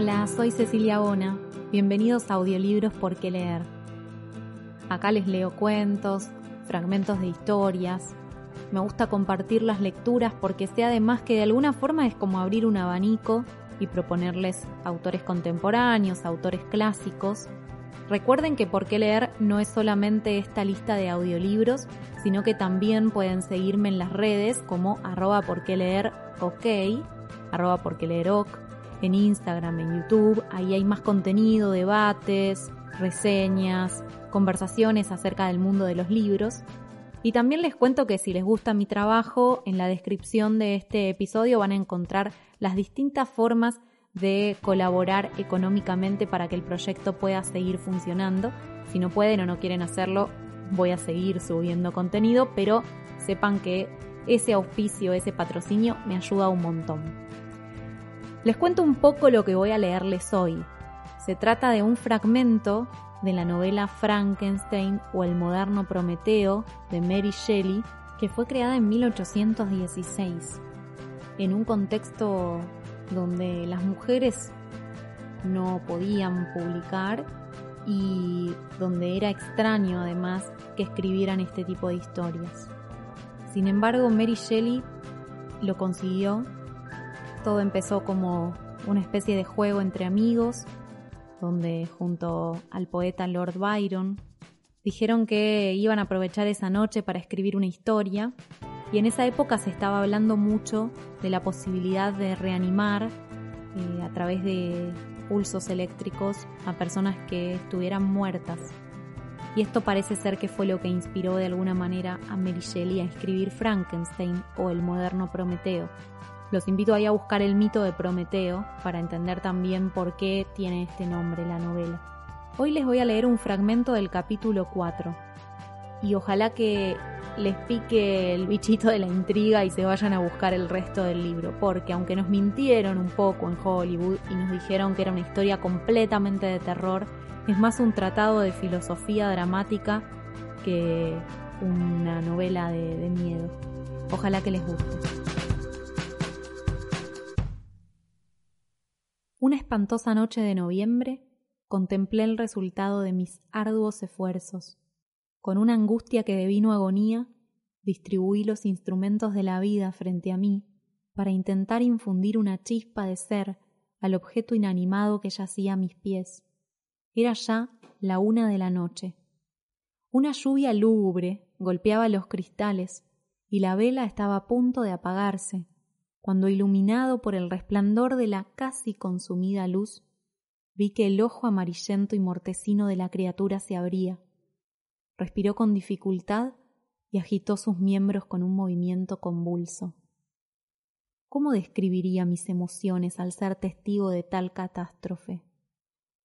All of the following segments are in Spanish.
Hola, soy Cecilia Bona. Bienvenidos a Audiolibros por qué leer. Acá les leo cuentos, fragmentos de historias. Me gusta compartir las lecturas porque sé además que de alguna forma es como abrir un abanico y proponerles autores contemporáneos, autores clásicos. Recuerden que por qué leer no es solamente esta lista de audiolibros, sino que también pueden seguirme en las redes como arroba por qué leer ok, arroba por qué en Instagram, en YouTube, ahí hay más contenido, debates, reseñas, conversaciones acerca del mundo de los libros. Y también les cuento que si les gusta mi trabajo, en la descripción de este episodio van a encontrar las distintas formas de colaborar económicamente para que el proyecto pueda seguir funcionando. Si no pueden o no quieren hacerlo, voy a seguir subiendo contenido, pero sepan que ese auspicio, ese patrocinio me ayuda un montón. Les cuento un poco lo que voy a leerles hoy. Se trata de un fragmento de la novela Frankenstein o El moderno Prometeo de Mary Shelley, que fue creada en 1816, en un contexto donde las mujeres no podían publicar y donde era extraño además que escribieran este tipo de historias. Sin embargo, Mary Shelley lo consiguió. Todo empezó como una especie de juego entre amigos donde junto al poeta Lord Byron dijeron que iban a aprovechar esa noche para escribir una historia y en esa época se estaba hablando mucho de la posibilidad de reanimar eh, a través de pulsos eléctricos a personas que estuvieran muertas. Y esto parece ser que fue lo que inspiró de alguna manera a Mary Shelley a escribir Frankenstein o el moderno Prometeo, los invito ahí a buscar el mito de Prometeo para entender también por qué tiene este nombre la novela. Hoy les voy a leer un fragmento del capítulo 4 y ojalá que les pique el bichito de la intriga y se vayan a buscar el resto del libro, porque aunque nos mintieron un poco en Hollywood y nos dijeron que era una historia completamente de terror, es más un tratado de filosofía dramática que una novela de, de miedo. Ojalá que les guste. Espantosa noche de noviembre contemplé el resultado de mis arduos esfuerzos. Con una angustia que devino agonía, distribuí los instrumentos de la vida frente a mí para intentar infundir una chispa de ser al objeto inanimado que yacía a mis pies. Era ya la una de la noche. Una lluvia lúgubre golpeaba los cristales y la vela estaba a punto de apagarse cuando iluminado por el resplandor de la casi consumida luz, vi que el ojo amarillento y mortecino de la criatura se abría. Respiró con dificultad y agitó sus miembros con un movimiento convulso. ¿Cómo describiría mis emociones al ser testigo de tal catástrofe?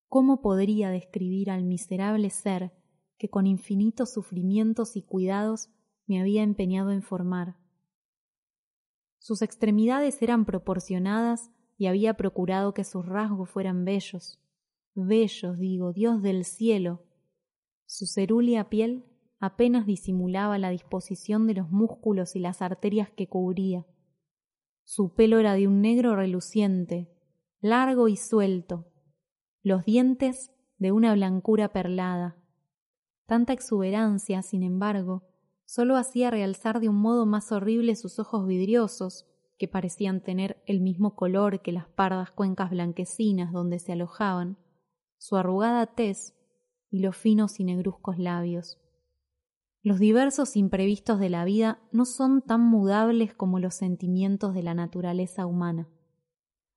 ¿Cómo podría describir al miserable ser que con infinitos sufrimientos y cuidados me había empeñado en formar? Sus extremidades eran proporcionadas y había procurado que sus rasgos fueran bellos. Bellos, digo, Dios del cielo. Su cerúlea piel apenas disimulaba la disposición de los músculos y las arterias que cubría. Su pelo era de un negro reluciente, largo y suelto, los dientes de una blancura perlada. Tanta exuberancia, sin embargo, solo hacía realzar de un modo más horrible sus ojos vidriosos, que parecían tener el mismo color que las pardas cuencas blanquecinas donde se alojaban, su arrugada tez y los finos y negruzcos labios. Los diversos imprevistos de la vida no son tan mudables como los sentimientos de la naturaleza humana.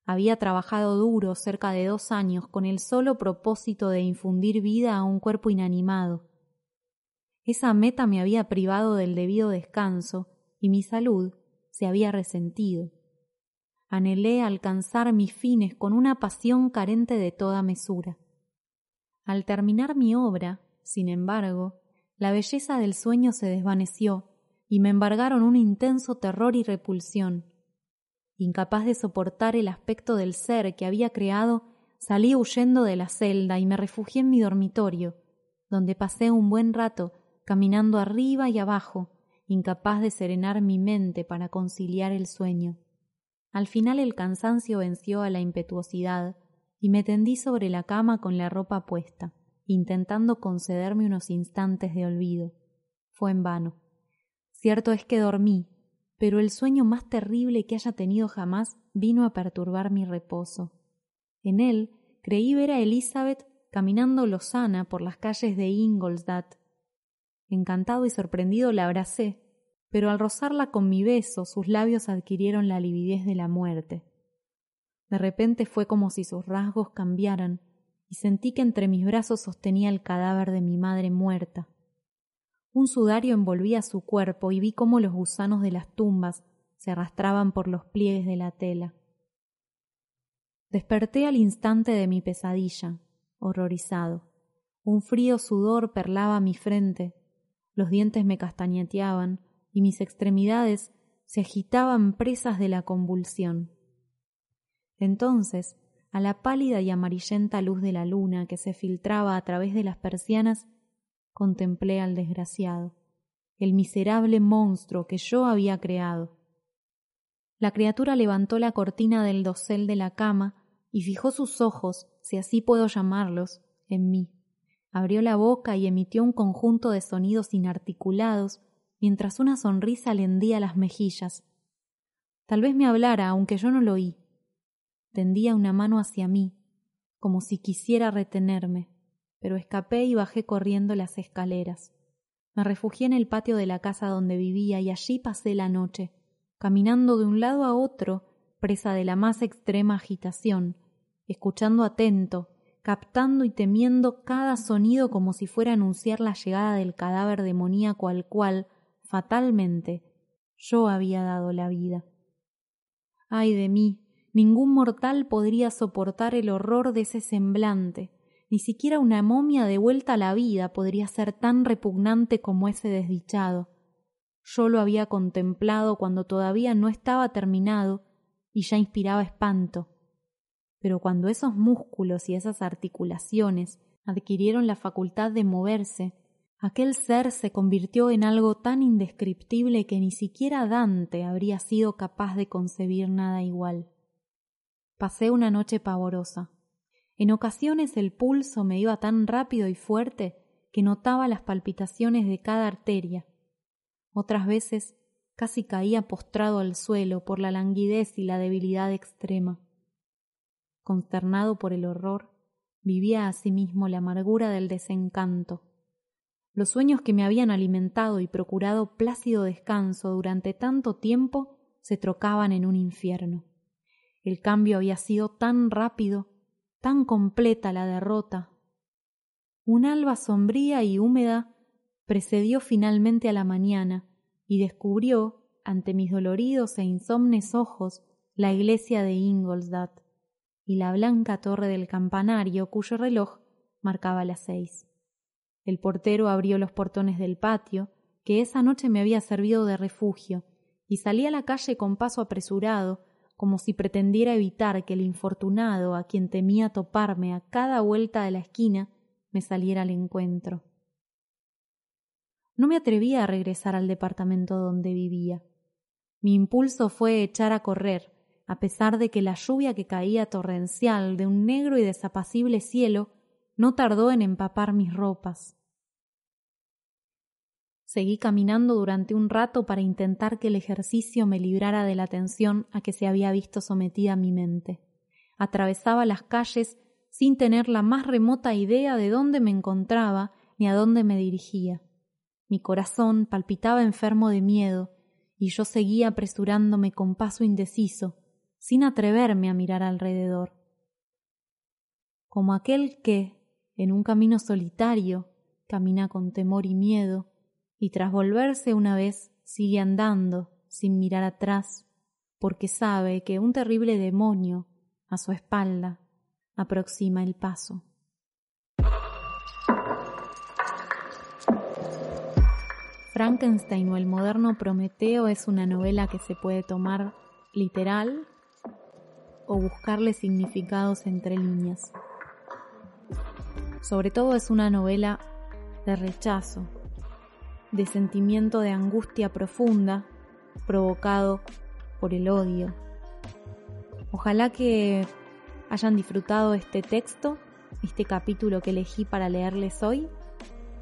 Había trabajado duro cerca de dos años con el solo propósito de infundir vida a un cuerpo inanimado, esa meta me había privado del debido descanso y mi salud se había resentido. anhelé alcanzar mis fines con una pasión carente de toda mesura. Al terminar mi obra, sin embargo, la belleza del sueño se desvaneció y me embargaron un intenso terror y repulsión. Incapaz de soportar el aspecto del ser que había creado, salí huyendo de la celda y me refugié en mi dormitorio, donde pasé un buen rato caminando arriba y abajo, incapaz de serenar mi mente para conciliar el sueño. Al final el cansancio venció a la impetuosidad y me tendí sobre la cama con la ropa puesta, intentando concederme unos instantes de olvido. Fue en vano. Cierto es que dormí, pero el sueño más terrible que haya tenido jamás vino a perturbar mi reposo. En él creí ver a Elizabeth caminando lozana por las calles de Ingolstadt. Encantado y sorprendido la abracé, pero al rozarla con mi beso sus labios adquirieron la lividez de la muerte. De repente fue como si sus rasgos cambiaran, y sentí que entre mis brazos sostenía el cadáver de mi madre muerta. Un sudario envolvía su cuerpo y vi cómo los gusanos de las tumbas se arrastraban por los pliegues de la tela. Desperté al instante de mi pesadilla, horrorizado. Un frío sudor perlaba mi frente, los dientes me castañeteaban, y mis extremidades se agitaban presas de la convulsión. Entonces, a la pálida y amarillenta luz de la luna que se filtraba a través de las persianas, contemplé al desgraciado, el miserable monstruo que yo había creado. La criatura levantó la cortina del dosel de la cama y fijó sus ojos, si así puedo llamarlos, en mí. Abrió la boca y emitió un conjunto de sonidos inarticulados mientras una sonrisa le hendía las mejillas. Tal vez me hablara, aunque yo no lo oí. Tendía una mano hacia mí, como si quisiera retenerme, pero escapé y bajé corriendo las escaleras. Me refugié en el patio de la casa donde vivía y allí pasé la noche, caminando de un lado a otro, presa de la más extrema agitación, escuchando atento, captando y temiendo cada sonido como si fuera a anunciar la llegada del cadáver demoníaco al cual, fatalmente, yo había dado la vida. Ay de mí, ningún mortal podría soportar el horror de ese semblante, ni siquiera una momia de vuelta a la vida podría ser tan repugnante como ese desdichado. Yo lo había contemplado cuando todavía no estaba terminado y ya inspiraba espanto. Pero cuando esos músculos y esas articulaciones adquirieron la facultad de moverse, Aquel ser se convirtió en algo tan indescriptible que ni siquiera Dante habría sido capaz de concebir nada igual. Pasé una noche pavorosa. En ocasiones el pulso me iba tan rápido y fuerte que notaba las palpitaciones de cada arteria. Otras veces casi caía postrado al suelo por la languidez y la debilidad extrema. Consternado por el horror, vivía asimismo la amargura del desencanto los sueños que me habían alimentado y procurado plácido descanso durante tanto tiempo se trocaban en un infierno. El cambio había sido tan rápido, tan completa la derrota. Un alba sombría y húmeda precedió finalmente a la mañana y descubrió, ante mis doloridos e insomnes ojos, la iglesia de Ingolstadt y la blanca torre del campanario cuyo reloj marcaba las seis. El portero abrió los portones del patio, que esa noche me había servido de refugio, y salí a la calle con paso apresurado, como si pretendiera evitar que el infortunado a quien temía toparme a cada vuelta de la esquina me saliera al encuentro. No me atrevía a regresar al departamento donde vivía. Mi impulso fue echar a correr, a pesar de que la lluvia que caía torrencial de un negro y desapacible cielo no tardó en empapar mis ropas. Seguí caminando durante un rato para intentar que el ejercicio me librara de la tensión a que se había visto sometida mi mente. Atravesaba las calles sin tener la más remota idea de dónde me encontraba ni a dónde me dirigía. Mi corazón palpitaba enfermo de miedo, y yo seguía apresurándome con paso indeciso, sin atreverme a mirar alrededor. Como aquel que, en un camino solitario, camina con temor y miedo, y tras volverse una vez sigue andando sin mirar atrás, porque sabe que un terrible demonio a su espalda aproxima el paso. Frankenstein o el moderno Prometeo es una novela que se puede tomar literal o buscarle significados entre líneas. Sobre todo es una novela de rechazo, de sentimiento de angustia profunda provocado por el odio. Ojalá que hayan disfrutado este texto, este capítulo que elegí para leerles hoy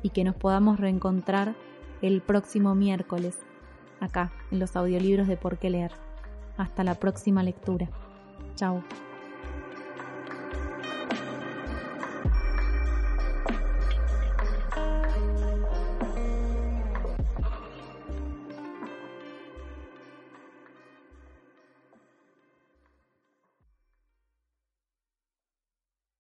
y que nos podamos reencontrar el próximo miércoles acá en los audiolibros de Por qué leer. Hasta la próxima lectura. Chao.